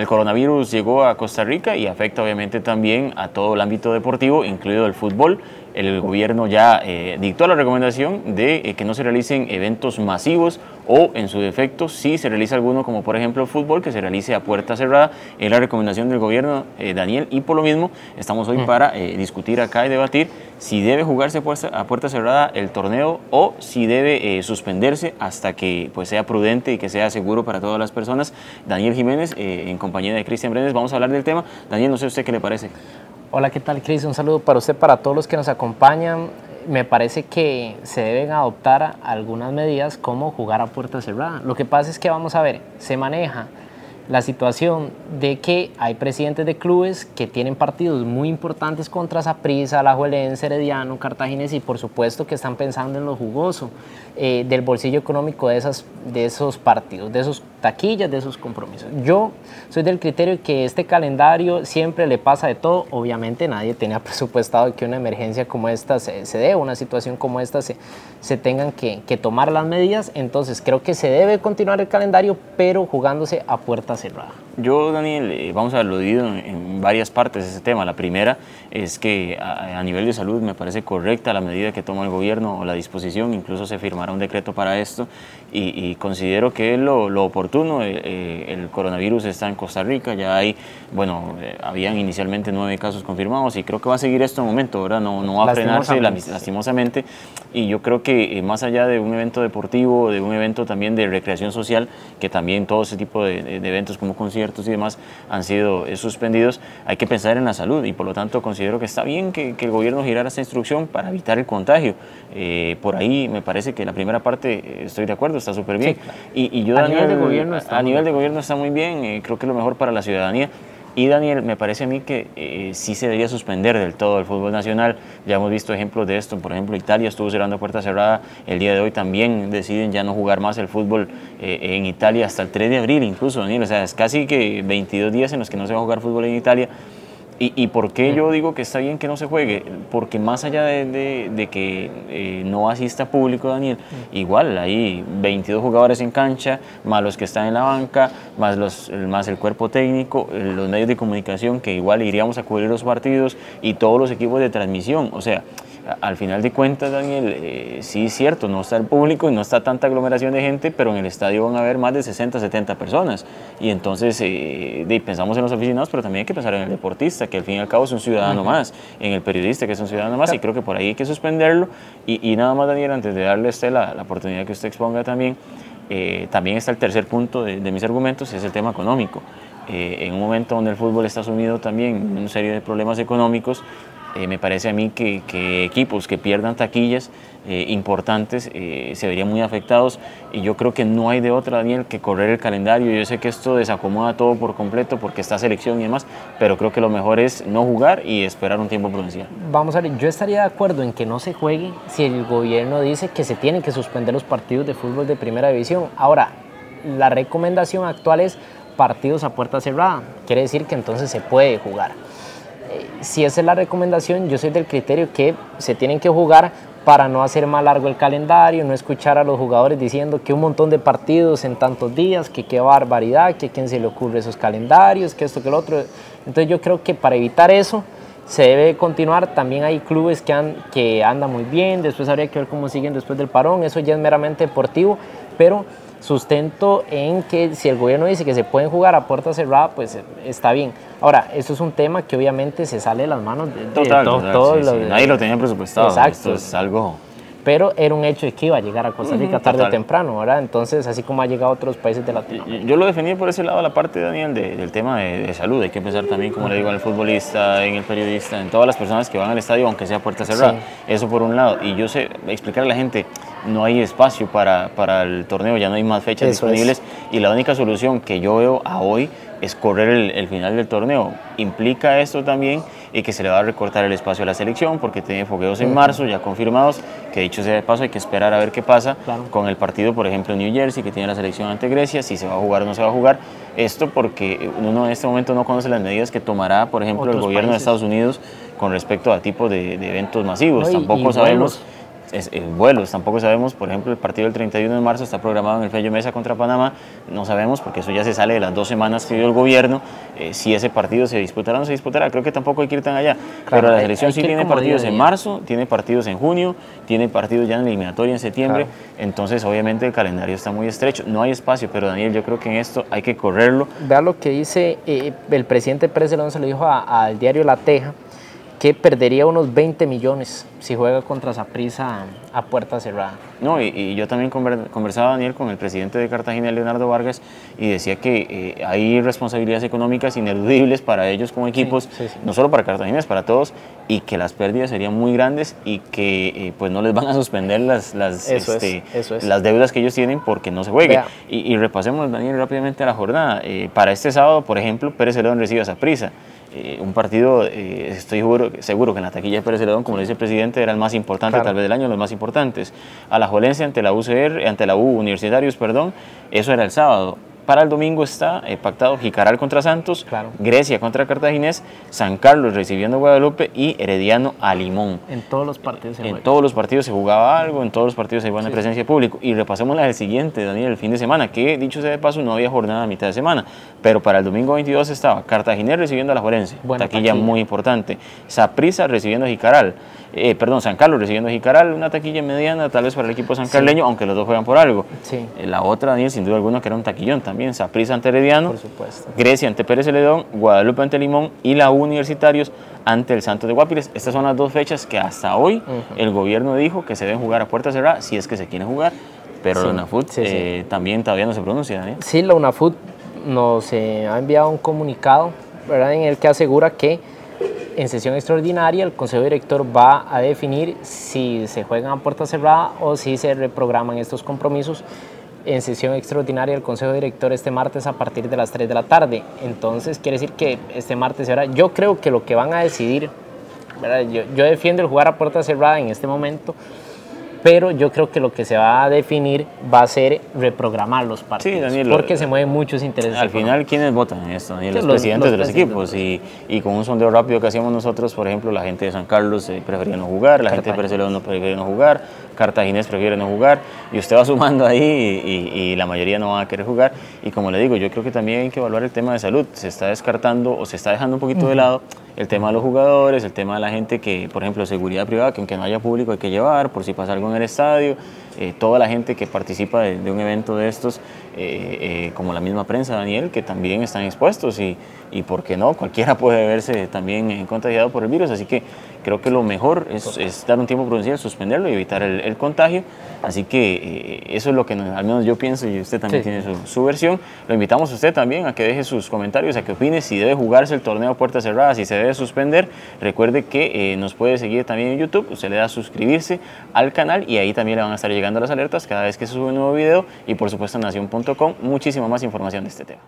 el coronavirus llegó a Costa Rica y afecta obviamente también a todo el ámbito deportivo, incluido el fútbol el gobierno ya eh, dictó la recomendación de eh, que no se realicen eventos masivos o en su defecto si se realiza alguno como por ejemplo el fútbol que se realice a puerta cerrada. Es la recomendación del gobierno eh, Daniel y por lo mismo estamos hoy mm. para discutir acá y debatir si debe jugarse a puerta cerrada el torneo o si debe suspenderse hasta que pues sea prudente y que sea seguro para todas las personas. Daniel Jiménez en compañía de Cristian Brenes vamos a hablar del tema. Daniel no sé usted qué le parece Hola, ¿qué tal, Cris? Un saludo para usted, para todos los que nos acompañan. Me parece que se deben adoptar algunas medidas como jugar a puerta cerrada. Lo que pasa es que vamos a ver, se maneja la situación de que hay presidentes de clubes que tienen partidos muy importantes contra Saprissa, Alajuelense, Herediano, Cartaginés y por supuesto que están pensando en lo jugoso eh, del bolsillo económico de, esas, de esos partidos, de esos taquillas, de esos compromisos. Yo soy del criterio que este calendario siempre le pasa de todo. Obviamente nadie tenía presupuestado que una emergencia como esta se, se dé, una situación como esta se, se tengan que, que tomar las medidas. Entonces creo que se debe continuar el calendario, pero jugándose a puertas yo, Daniel, eh, vamos a aludido en, en, varias partes ese tema. La primera es que a, nivel de salud me parece correcta la medida que toma el gobierno o la disposición, incluso se firmará un decreto para esto y, considero que es lo, oportuno. Eh, eh, el coronavirus está en Costa Rica, ya hay, bueno, habían inicialmente nueve casos confirmados y creo que va a seguir esto en momento, ahora no, no va a frenarse lastimosamente y yo creo que más allá de un evento deportivo, de un evento también de recreación social, que también todo ese tipo de, eventos como conciertos y demás han sido eh, suspendidos, hay que pensar en la salud y por lo tanto considero que está bien que, el gobierno girara esta instrucción para evitar el contagio. Eh, por ahí me parece que la primera parte eh, estoy de acuerdo, está súper bien. y, yo, a nivel de gobierno está a nivel de gobierno está muy bien, creo que es lo mejor para la ciudadanía. Y Daniel, me parece a mí que eh, sí se debería suspender del todo el fútbol nacional. Ya hemos visto ejemplos de esto. Por ejemplo, Italia estuvo cerrando puerta cerrada. El día de hoy también deciden ya no jugar más el fútbol eh, en Italia hasta el 3 de abril incluso, Daniel. O sea, es casi que 22 días en los que no se va a jugar fútbol en Italia. ¿Y, por qué yo digo que está bien que no se juegue? Porque más allá de, que eh, no asista público, Daniel, igual hay 22 jugadores en cancha, más los que están en la banca, más, los, más el cuerpo técnico, los medios de comunicación que igual iríamos a cubrir los partidos y todos los equipos de transmisión. O sea, al final de cuentas, Daniel, eh, sí es cierto, no está el público y no está tanta aglomeración de gente, pero en el estadio van a haber más de 60, 70 personas. Y entonces eh, pensamos en los aficionados, pero también hay que pensar en el deportista, que al fin y al cabo es un ciudadano más, en el periodista, que es un ciudadano más, y creo que por ahí hay que suspenderlo. Y, nada más, Daniel, antes de darle a usted la, oportunidad que usted exponga también, eh, también está el tercer punto de, mis argumentos, es el tema económico. en un momento donde el fútbol está sumido también en una serie de problemas económicos, eh, me parece a mí que, equipos que pierdan taquillas eh, importantes eh, se verían muy afectados y yo creo que no hay de otra, Daniel, que correr el calendario. Yo sé que esto desacomoda todo por completo porque está selección y demás, pero creo que lo mejor es no jugar y esperar un tiempo prudencial. Vamos a ver, yo estaría de acuerdo en que no se juegue si el gobierno dice que se tienen que suspender los partidos de fútbol de primera división. Ahora, la recomendación actual es partidos a puerta cerrada, quiere decir que entonces se puede jugar si esa es la recomendación, yo soy del criterio que se tienen que jugar para no hacer más largo el calendario, no escuchar a los jugadores diciendo que un montón de partidos en tantos días, que qué barbaridad, que a quién se le ocurre esos calendarios, que esto, que lo otro. Entonces yo creo que para evitar eso se debe continuar. También hay clubes que, han, que andan muy bien, después habría que ver cómo siguen después del parón, eso ya es meramente deportivo, pero sustento en que si el gobierno dice que se pueden jugar a puerta cerrada, pues está bien. Ahora, esto es un tema que obviamente se sale de las manos de, todos Nadie lo tenía presupuestado. Exacto. Esto es algo pero era un hecho de que iba a llegar a Costa Rica tarde o temprano, ¿verdad? Entonces, así como ha llegado a otros países de Latinoamérica. Yo lo definí por ese lado, la parte, Daniel, del tema de, salud. Hay que pensar también, como le digo, en el futbolista, en el periodista, en todas las personas que van al estadio, aunque sea puerta cerrada. Eso por un lado. Y yo sé, explicar a la gente, no hay espacio para, para el torneo, ya no hay más fechas disponibles. Y la única solución que yo veo a hoy es correr el, final del torneo. Implica esto también y que se le va a recortar el espacio a la selección porque tiene fogueos en marzo ya confirmados, que dicho sea de paso hay que esperar a ver qué pasa con el partido, por ejemplo, en New Jersey, que tiene la selección ante Grecia, si se va a jugar o no se va a jugar. Esto porque uno en este momento no conoce las medidas que tomará, por ejemplo, el gobierno de Estados Unidos con respecto a tipo de, eventos masivos. Tampoco sabemos es, vuelos. Tampoco sabemos, por ejemplo, el partido del 31 de marzo está programado en el Fello Mesa contra Panamá. No sabemos porque eso ya se sale de las dos semanas que dio el gobierno. Eh, si ese partido se disputará o no se disputará, creo que tampoco hay que ir tan allá. Pero la selección sí tiene partidos en marzo, tiene partidos en junio, tiene partidos ya en eliminatoria en septiembre. Entonces, obviamente, el calendario está muy estrecho. No hay espacio, pero Daniel, yo creo que en esto hay que correrlo. Vea lo que dice eh, el presidente Pérez se lo dijo al diario La Teja que perdería unos 20 millones si juega contra Saprissa a puerta cerrada. No, y, yo también conversaba, Daniel, con el presidente de Cartagena, Leonardo Vargas, y decía que eh, hay responsabilidades económicas ineludibles para ellos como equipos, no solo para Cartagena, es para todos, y que las pérdidas serían muy grandes y que eh, pues no les van a suspender las, las, este, las deudas que ellos tienen porque no se juegue. Y, repasemos, Daniel, rápidamente la jornada. Eh, para este sábado, por ejemplo, Pérez León recibe a Saprissa. Eh, un partido, eh, estoy seguro, seguro, que en la taquilla de Pérez Celedón, como le dice el presidente, era el más importante tal vez del año, los más importantes. A la Jolense ante la UCR, ante la U Universitarios, perdón, eso era el sábado. Para el domingo está eh, pactado Jicaral contra Santos, Grecia contra Cartaginés, San Carlos recibiendo a Guadalupe y Herediano a Limón. En todos los partidos se En todos los partidos se jugaba algo, en todos los partidos se iba sí. presencia de público. Y repasemos la del siguiente, Daniel, el fin de semana, que dicho sea de paso, no había jornada a mitad de semana. Pero para el domingo 22 estaba Cartaginés recibiendo a la Jorense, taquilla, muy importante. Saprisa recibiendo a Jicaral. Eh, perdón, San Carlos recibiendo a Jicaral, una taquilla mediana tal vez para el equipo sancarleño, aunque los dos juegan por algo. Sí. Eh, la otra, Daniel, sin duda alguna, que era un taquillón también, Saprissa ante Herediano, Grecia ante Pérez Celedón, Guadalupe ante Limón y la Universitarios ante el Santos de Guapiles. Estas son las dos fechas que hasta hoy el gobierno dijo que se deben jugar a puerta cerrada si es que se quieren jugar, pero la UNAFUT eh, también todavía no se pronuncia. Sí, la UNAFUT nos ha enviado un comunicado ¿verdad? en el que asegura que en sesión extraordinaria el Consejo Director va a definir si se juegan a puerta cerrada o si se reprograman estos compromisos en sesión extraordinaria el Consejo Director este martes a partir de las 3 de la tarde. Entonces quiere decir que este martes ahora yo creo que lo que van a decidir, yo defiendo el jugar a puerta cerrada en este momento, pero yo creo que lo que se va a definir va a ser reprogramar los partidos, porque se mueven muchos intereses. Al final, ¿quiénes votan en esto? los, presidentes de los equipos. Y, y, con un sondeo rápido que hacíamos nosotros, por ejemplo, la gente de San Carlos eh, prefería no jugar, la gente de Pérez no prefería no jugar, Cartaginés prefiere no jugar, y usted va sumando ahí y, la mayoría no va a querer jugar. Y como le digo, yo creo que también hay que evaluar el tema de salud. Se está descartando o se está dejando un poquito de lado el tema de los jugadores, el tema de la gente que, por ejemplo, seguridad privada, que aunque no haya público hay que llevar, por si pasa algo en el estadio, eh, toda la gente que participa de, un evento de estos, eh, eh, como la misma prensa, Daniel, que también están expuestos y, y, ¿por qué no? Cualquiera puede verse también contagiado por el virus, así que creo que lo mejor es, dar un tiempo prudencial, suspenderlo y evitar el, contagio, así que eso es lo que al menos yo pienso y usted también tiene su, su, versión. Lo invitamos a usted también a que deje sus comentarios, a que opine si debe jugarse el torneo a puertas cerradas, si se debe suspender. Recuerde que nos puede seguir también en YouTube, usted le da a suscribirse al canal y ahí también le van a estar llegando las alertas cada vez que se sube un nuevo video y por supuesto en nación.com muchísima más información de este tema.